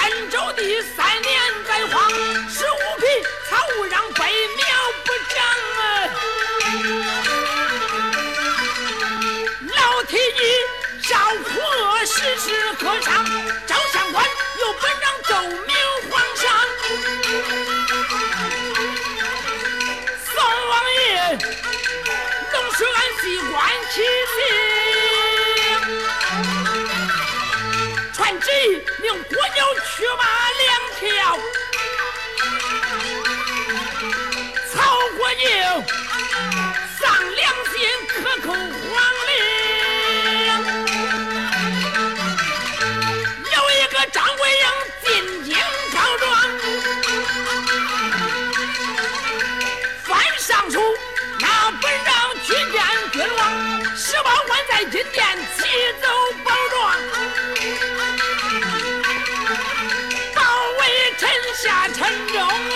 三州地三年灾荒十五匹草让飞苗不长老天爷烧火时时歌唱有驱马两条，曹国舅丧良心，克扣皇陵。有一个张桂英进京告状，犯上书，那本让去见君王，十八万在金殿请。No.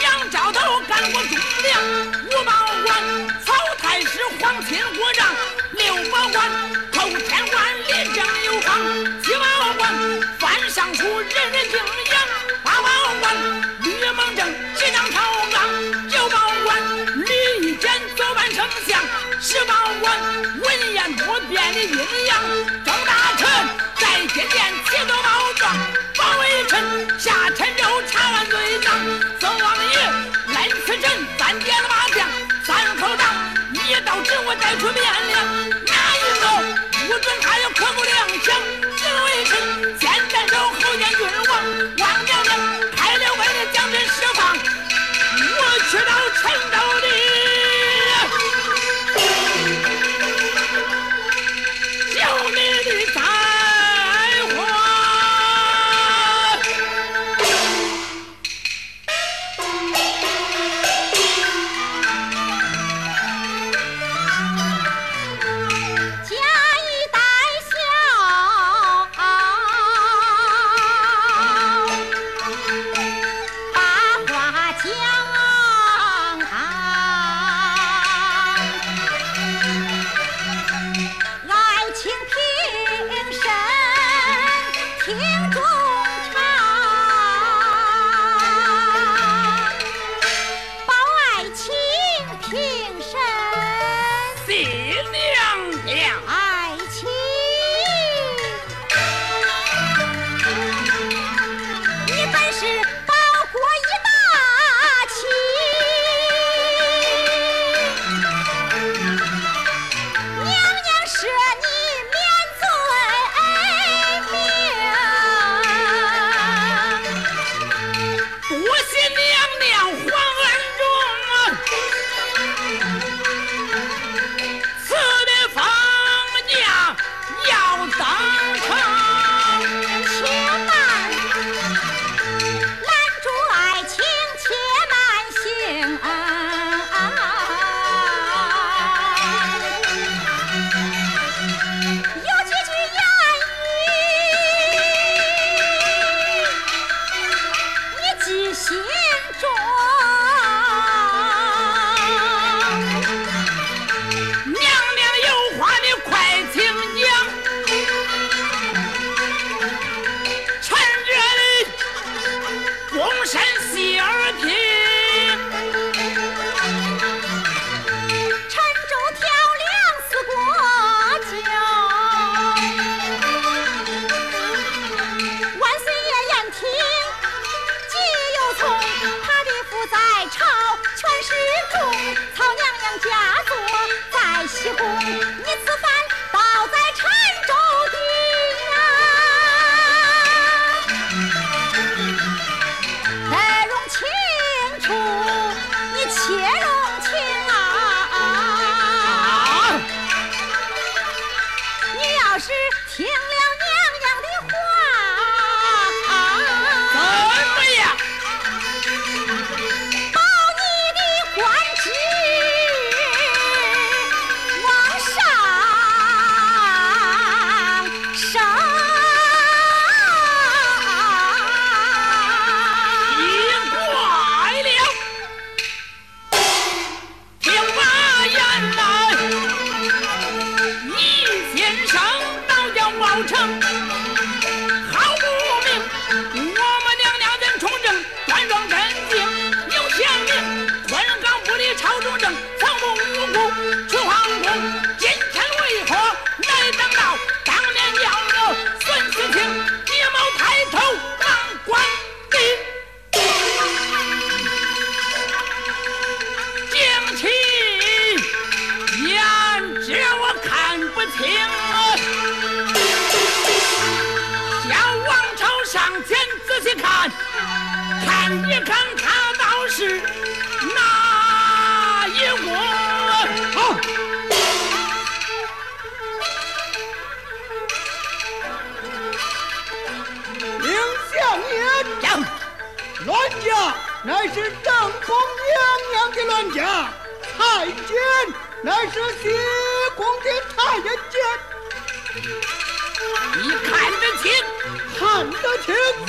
杨昭头干过忠良，五宝官，曹太师皇亲国丈，六宝官，偷天官，立正有方，七宝官，犯上书人人敬仰，八宝官，吕蒙正执掌朝纲。丞相，十八官文言不变的阴阳。张大臣在金殿提着宝状，王微臣下臣州查完罪状，孙王爷来此臣三点的麻将，三口仗，一道指我带出面了，哪一刀不准他有刻骨两枪。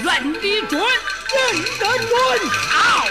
认得准认得准好。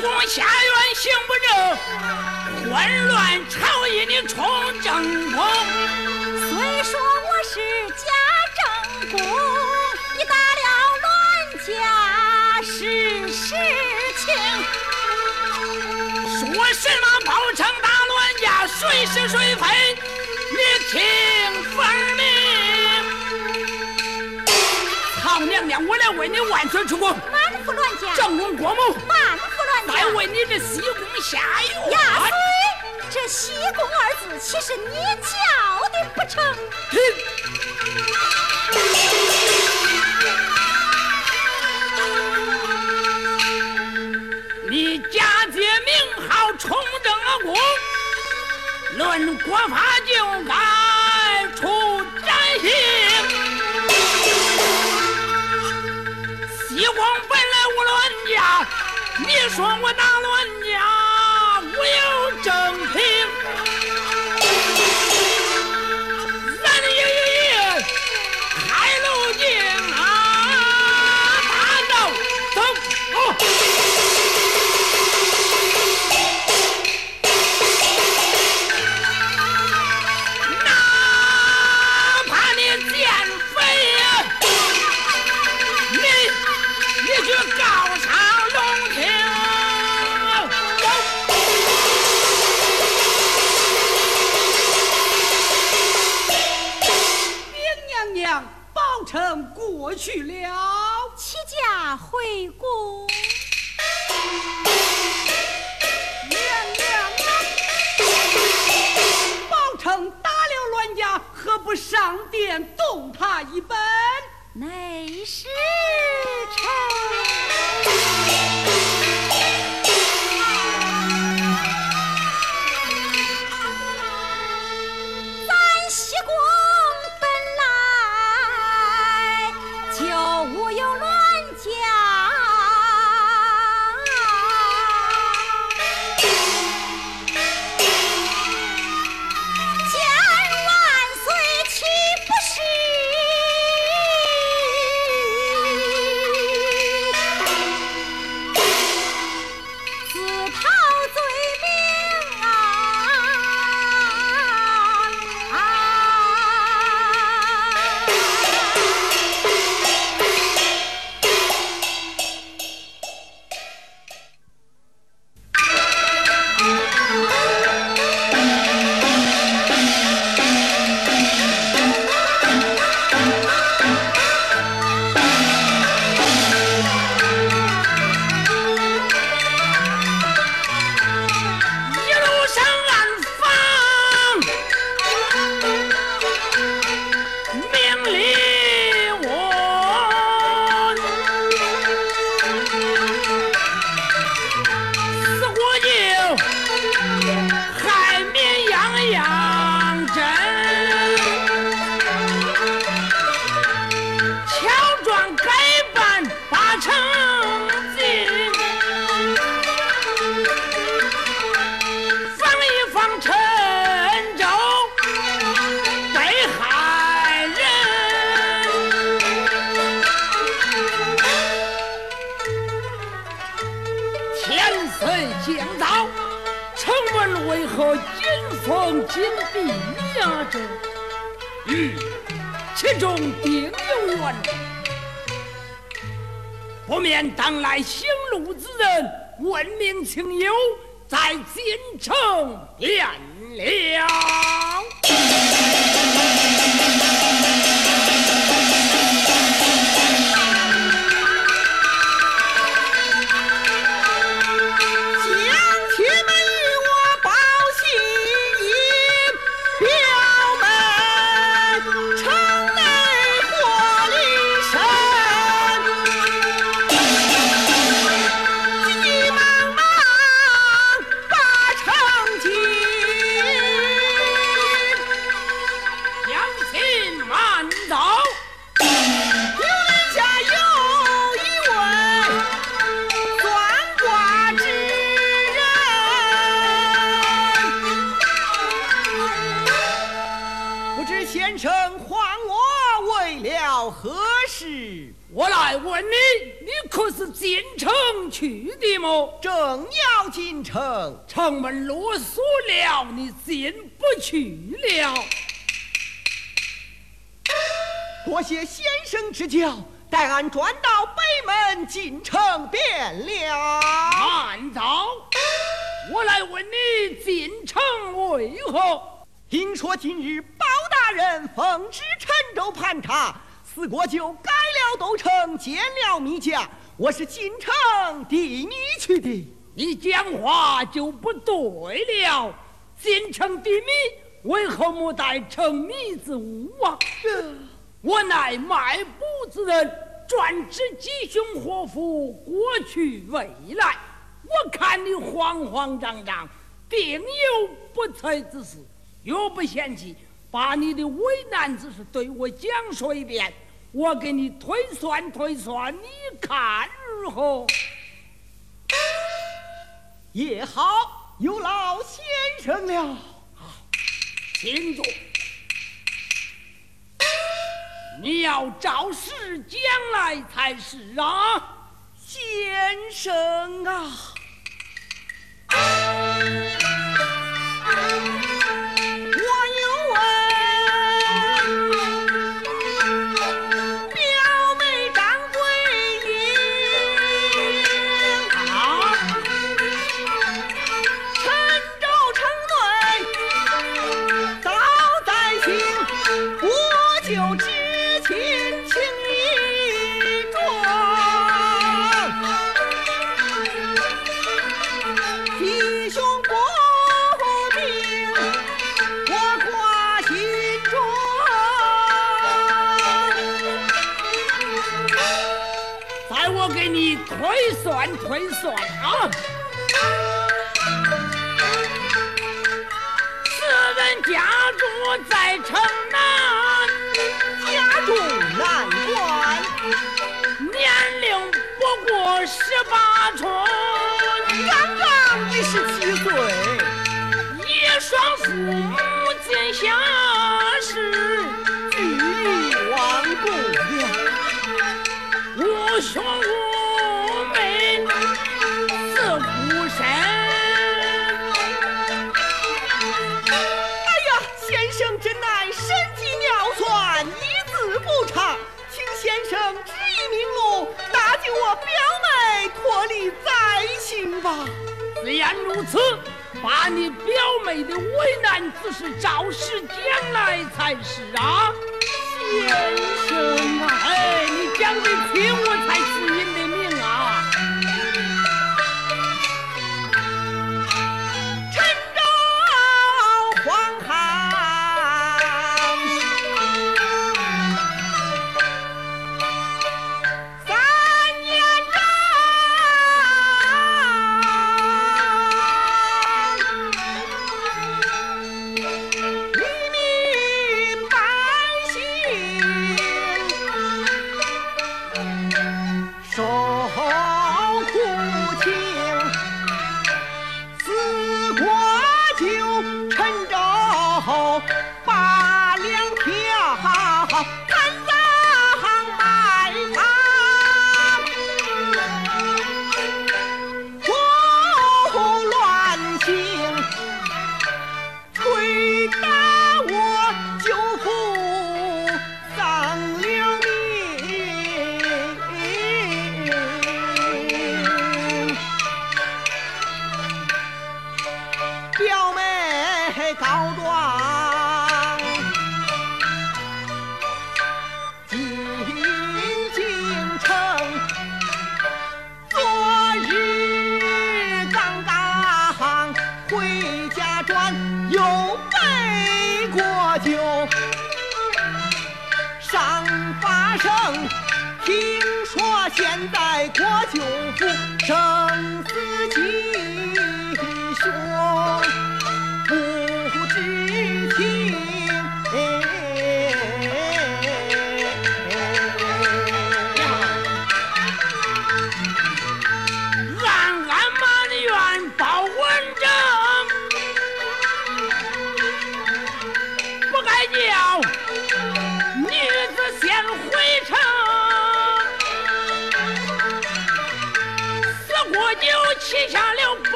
宫下院行不正，混乱朝野你充正宫。虽说我是假正宫，你打了乱家是实情。说什么包拯打乱家，谁是谁非，你听分明。好娘娘，我来为你万岁出宫，满腹乱家，正宫国母，再家。为你这西宫下院。呀，岁，这西宫二字岂是你叫的不成？你假借名号充正了宫，论国法就该你说我打乱家，无有过去了，齐家回宫。娘娘啊，包拯打了乱家，何不上殿动他一本？内侍臣。中定有缘，不免当来行路之人问明情由，在京城便了。城去的么？正要进城，城门落锁了，你进不去了。多谢先生指教，待俺转到北门进城便了。慢走！我来问你进城为何？听说今日包大人奉旨陈州盘查，四国就改了都城，建了密家，我是进城替你去的。你讲话就不对了，进城的米为何没带成米之物啊？我乃卖布之人，专知吉凶祸福、过去未来。我看你慌慌张张，定有不测之事。若不嫌弃，把你的为难之事对我讲说一遍，我给你推算推算，你看如何？也好，有劳先生了。请坐。你要照实将来才是啊，先生啊。推算啊！四人家住在城南，家住南关，年龄不过十八春，然如此，把你表妹的为难之事照实讲来才是啊，先生啊！哎，你讲的听，我才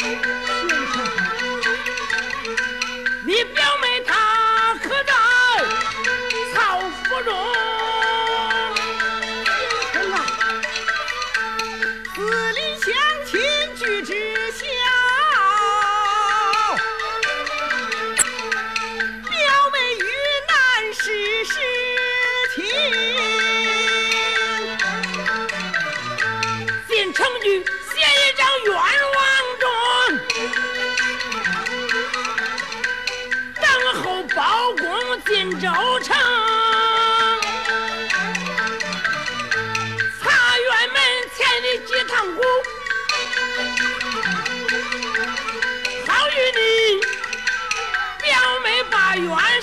哎，先生。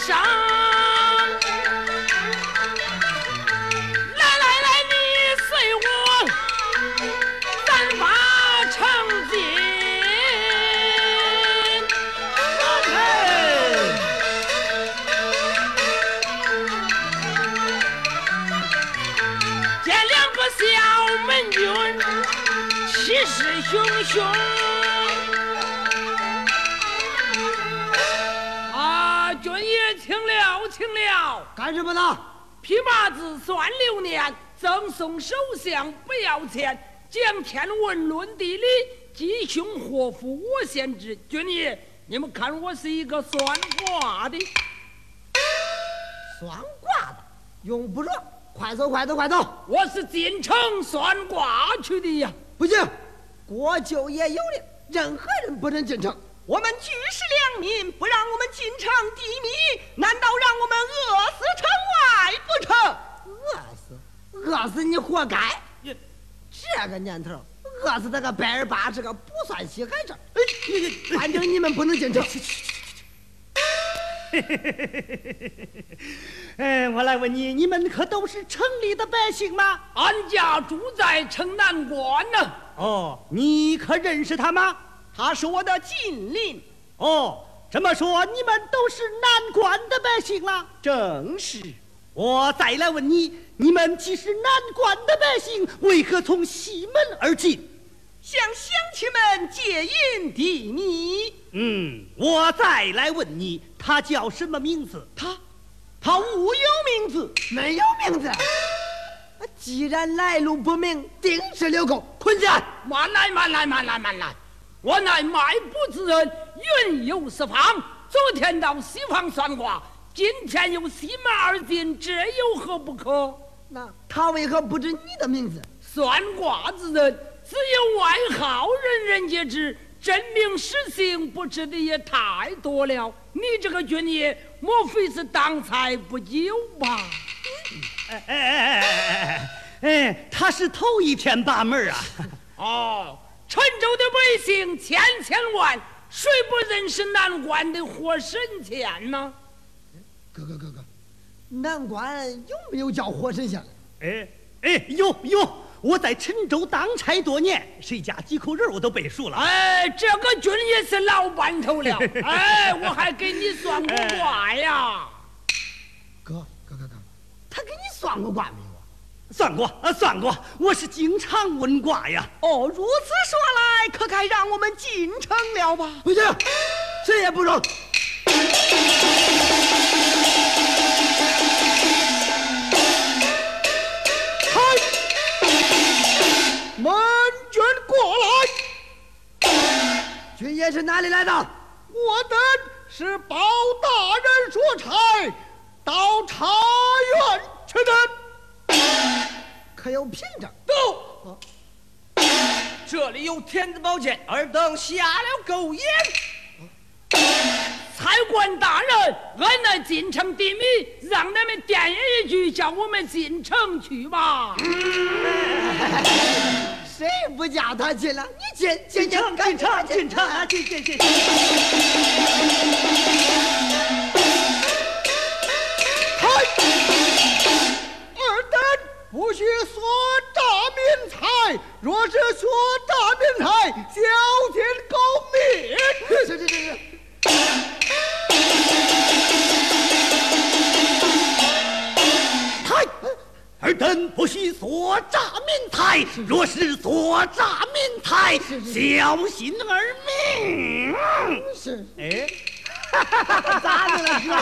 上，来来来，你随我三发成金，我肯？见两个小门军，气势汹汹。干什么呢？批八字算流年，赠送首相不要钱，讲天文论地理，吉凶祸福我先知。军爷，你们看我是一个算卦的，算卦的，用不着。快走，快走，快走！我是进城算卦去的呀。不行，国舅爷有令，任何人不能进城。我们举世良民，不让我们进城地米，难道让我们饿死城外不成？饿死，饿死你活该！这个年头，饿死这个百儿八十个不算稀罕事儿。哎，反正你们不能进城。哎，我来问你，你们可都是城里的百姓吗？俺家住在城南关呢。哦，你可认识他吗？他是我的近邻，哦，这么说你们都是南关的百姓了？正是。我再来问你，你们既是南关的百姓，为何从西门而进？向乡亲们借银地米。嗯，我再来问你，他叫什么名字？他，他无有名字，没有名字。既然来路不明，定是流寇。捆起来！慢来，慢来，慢来，慢来！我乃卖卜之人，云游四方。昨天到西方算卦，今天又西门而进，这有何不可？那他为何不知你的名字？算卦之人，只有外号，人人皆知。真名实姓不知的也太多了。你这个军爷，莫非是当差不久吧？哎哎哎哎哎哎，他是头一天把门啊！哦，陈州的百姓千千万，谁不认识南关的活神仙呢？哥哥哥哥，南关有没有叫活神仙？哎哎，有有，我在陈州当差多年，谁家几口人我都背熟了。哎，这个军也是老班头了。哎，我还给你算过卦呀。哥哥哥哥，他给你算过卦没？算过，算过，我是经常问卦呀。哦，如此说来，可该让我们进城了吧？不行，谁也不让。开门卷过来，军爷是哪里来的？我等是包大人出差，到茶园去的。可有凭证？都。这里有天子宝剑，尔等下了狗眼。差官大人，俺乃进城的米，让你们电言一句，叫我们进城去吧。谁不叫他进了？你进进进城进城进城啊！进进进！嗨，不许说诈民财，若是说诈民财，小天狗尔等不许索诈民财，若是索诈民财，小心而命。是，哎，咋的了哥？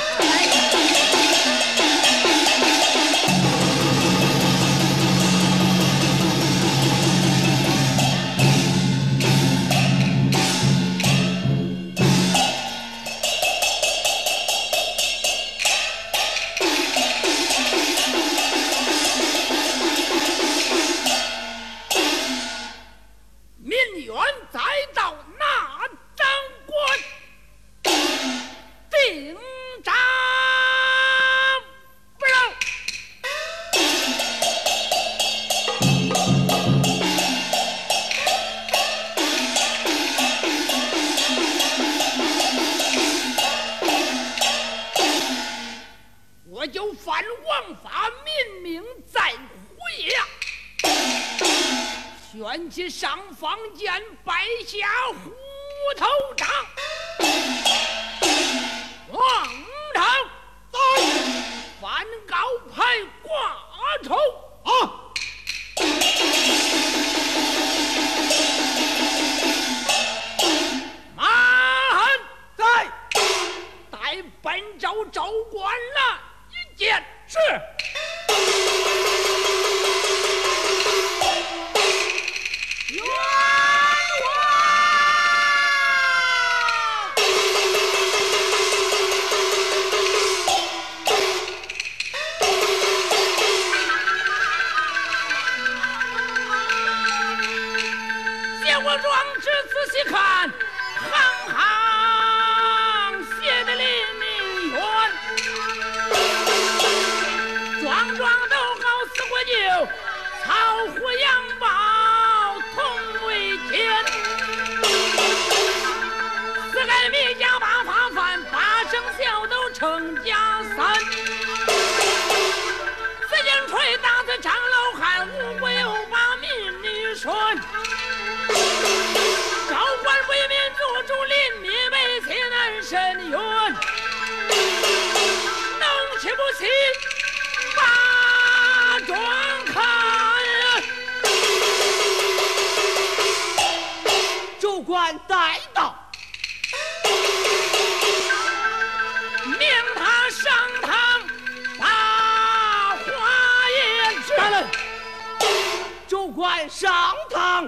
好虎杨豹同为奸，四海密家八方饭，八生肖都成家三。紫金锤打死张老汉，五虎又把民女拴。高官为民做主，林民为妻难伸冤。能屈不屈，八庄。官带到。命他上堂把话言之。大人，主官上堂。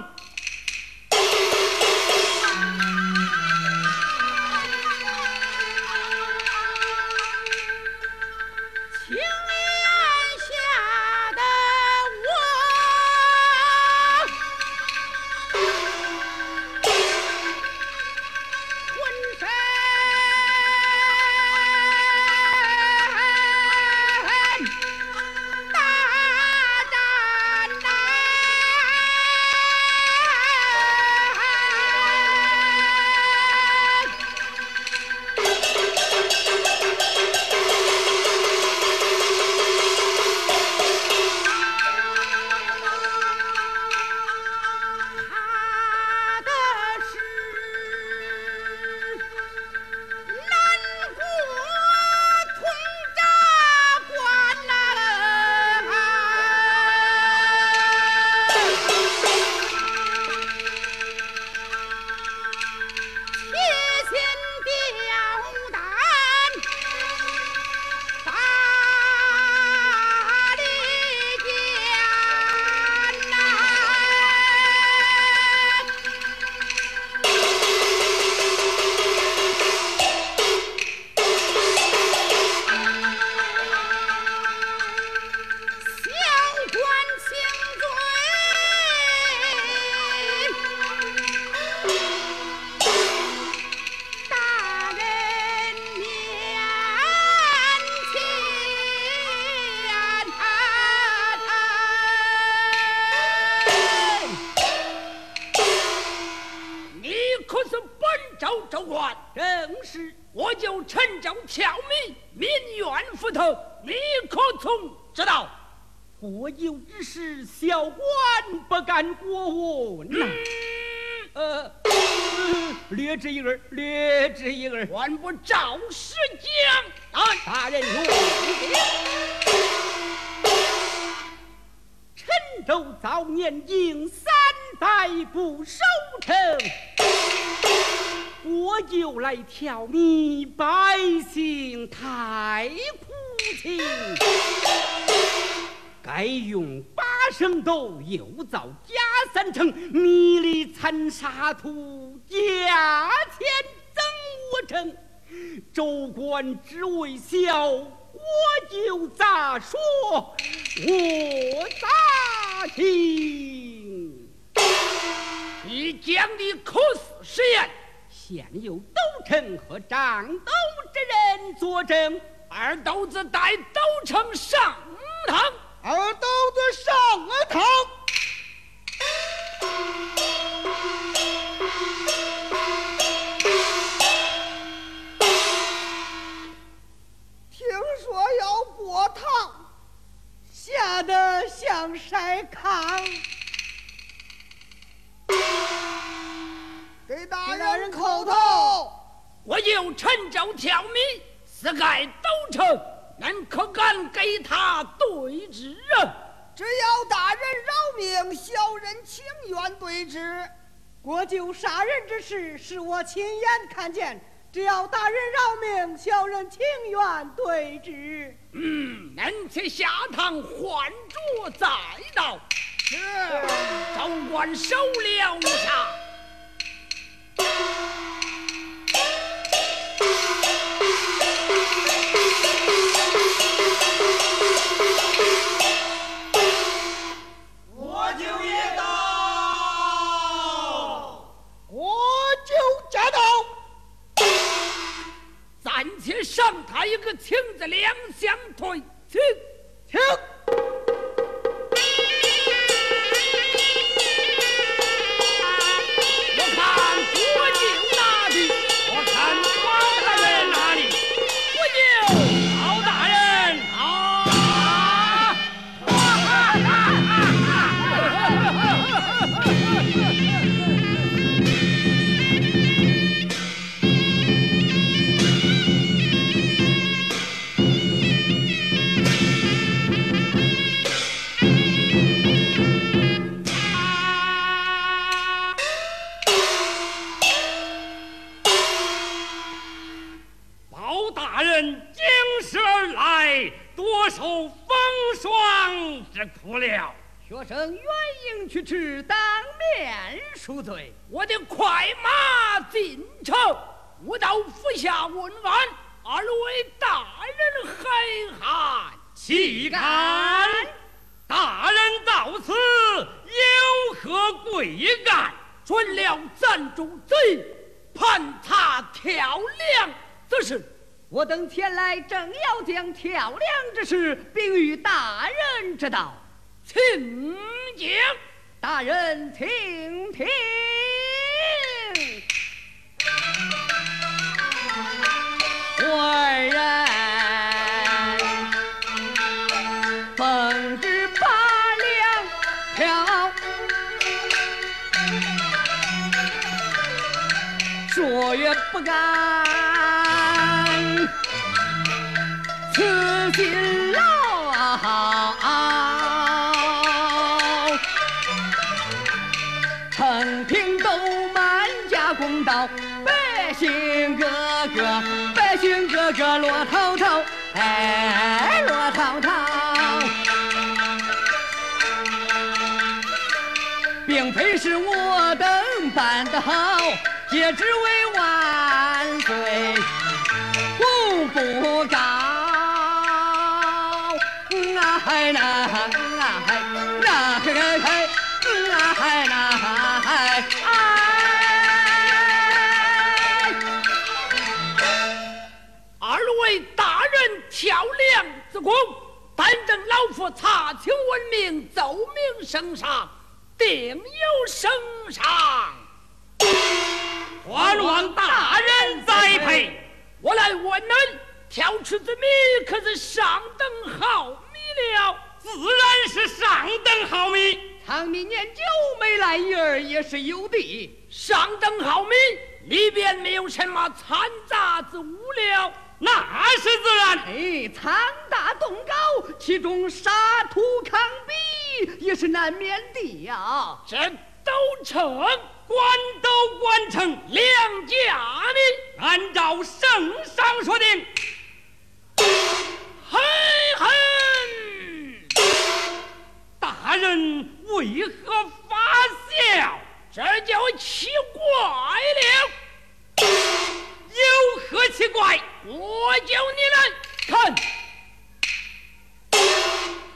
里掺沙土，价钱增五成。州官只为小，我就咋说，我咋听。你讲的可是实言？现有斗城和掌斗之人作证，二斗子带斗城上堂。二斗子上堂，要过堂，吓得像筛糠。给大人叩头，我有陈州挑米，是盖斗城。恁可敢给他对质啊？只要大人饶命，小人情愿对质。国舅杀人之事是我亲眼看见，只要大人饶命，小人情愿对质。嗯，恁且下堂换桌再闹。是。州官收了且。上台一个亲子两相推，请请。知道。请讲，大人，请听。外人奉旨八两票，说也不敢，道，百姓个个，百姓个个落滔滔，哎，落滔滔，并非是我等办得好，皆只为万岁功不高，哎那哎那嘿嘿嘿，哎那挑梁之功，但正老夫查清闻名，奏明圣上，定有圣上。还望大人栽培。我来问恁，挑出之米可是上等好米了？自然是上等好米。长米年久没来一儿也是有的。上等好米里边没有什么掺杂之物了，那是自然。哎，苍大洞高，其中沙土坑壁也是难免的呀。这都成。官都官成，两家的按照圣上说的，嘿嘿，大人为何发笑？这就奇怪了。有何奇怪？我叫你来看，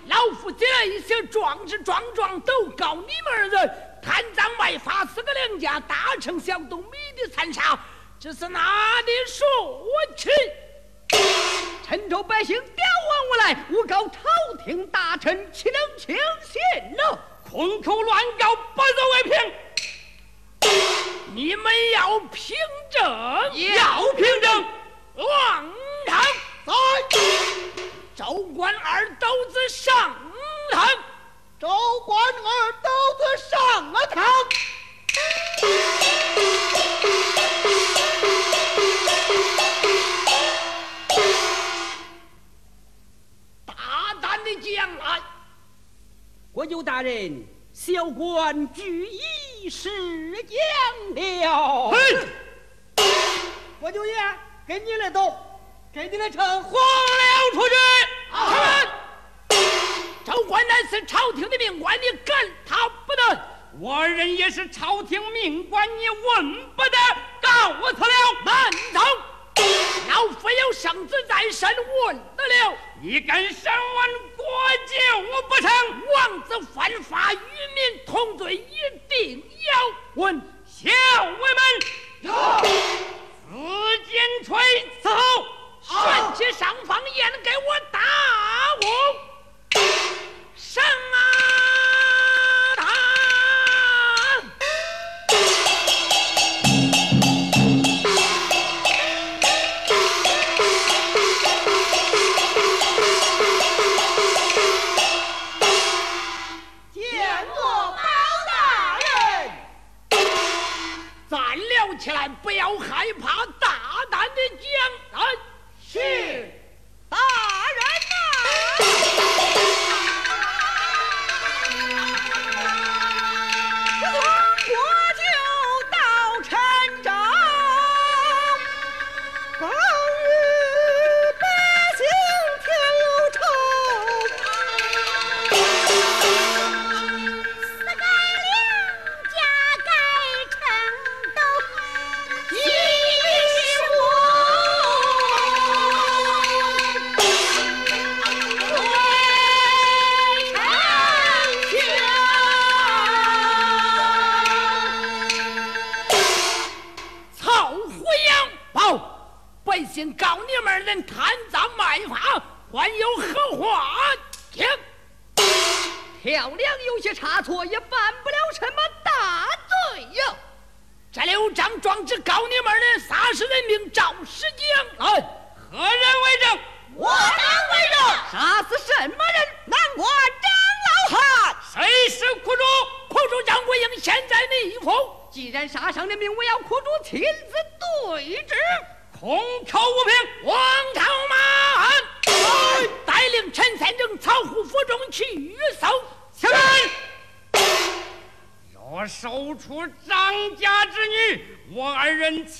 老夫这一些壮志壮壮都告你们二人。贪赃卖法，四个两家，大城小洞，米的残杀，这是哪里说起？陈州百姓刁往我来，诬告朝廷大臣，岂能轻信呢？空口乱告，不足为凭。你们要凭证，要凭证。王堂在，州官二斗子上堂。州官二斗子上了堂，大胆的将来。国舅大人，小官据一实讲了。国舅爷，给你来斗，给你来称，黄了出去。州官乃是朝廷的命官，你赶他不得。我二人也是朝廷命官，你问不得。告辞了，慢走。老夫有圣旨在身，问得了。你敢审问国舅不成？王子犯法，与民同罪，一定要问。小尉们，紫金锤伺候，旋起上方宴给我打我。上啊！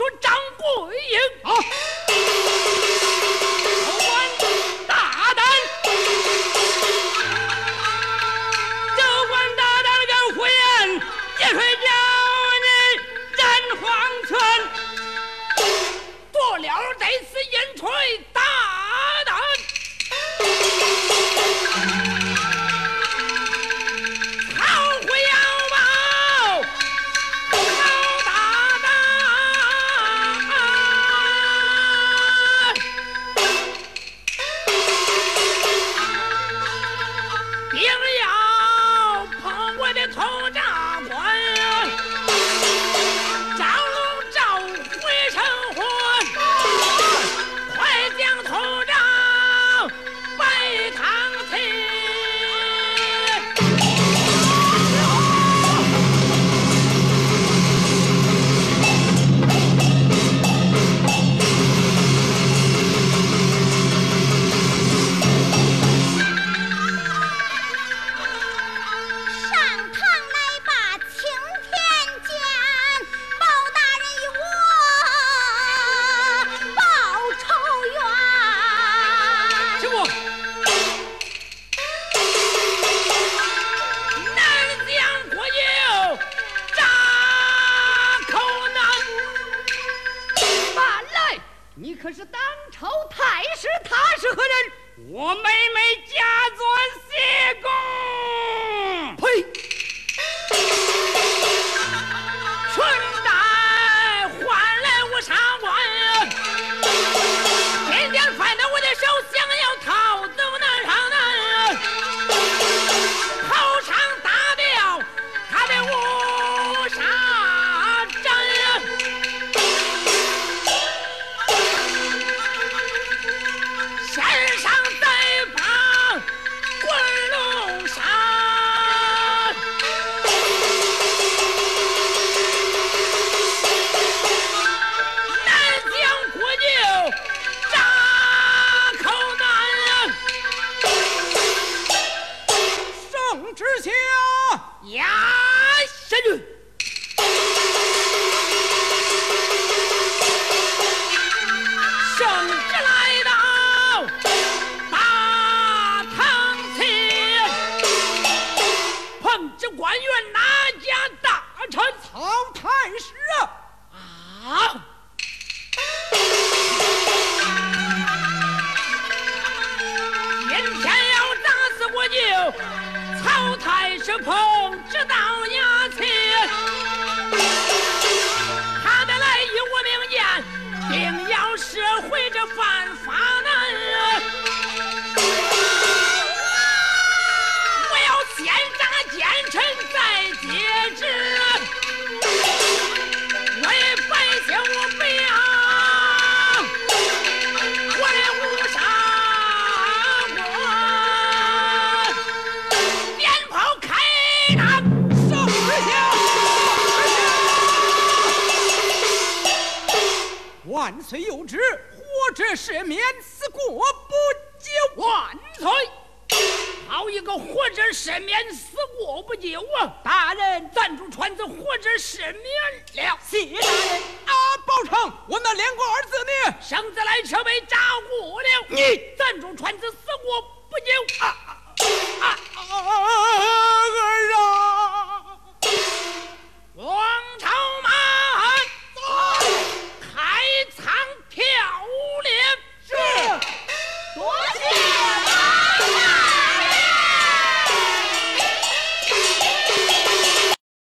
说张桂英。啊，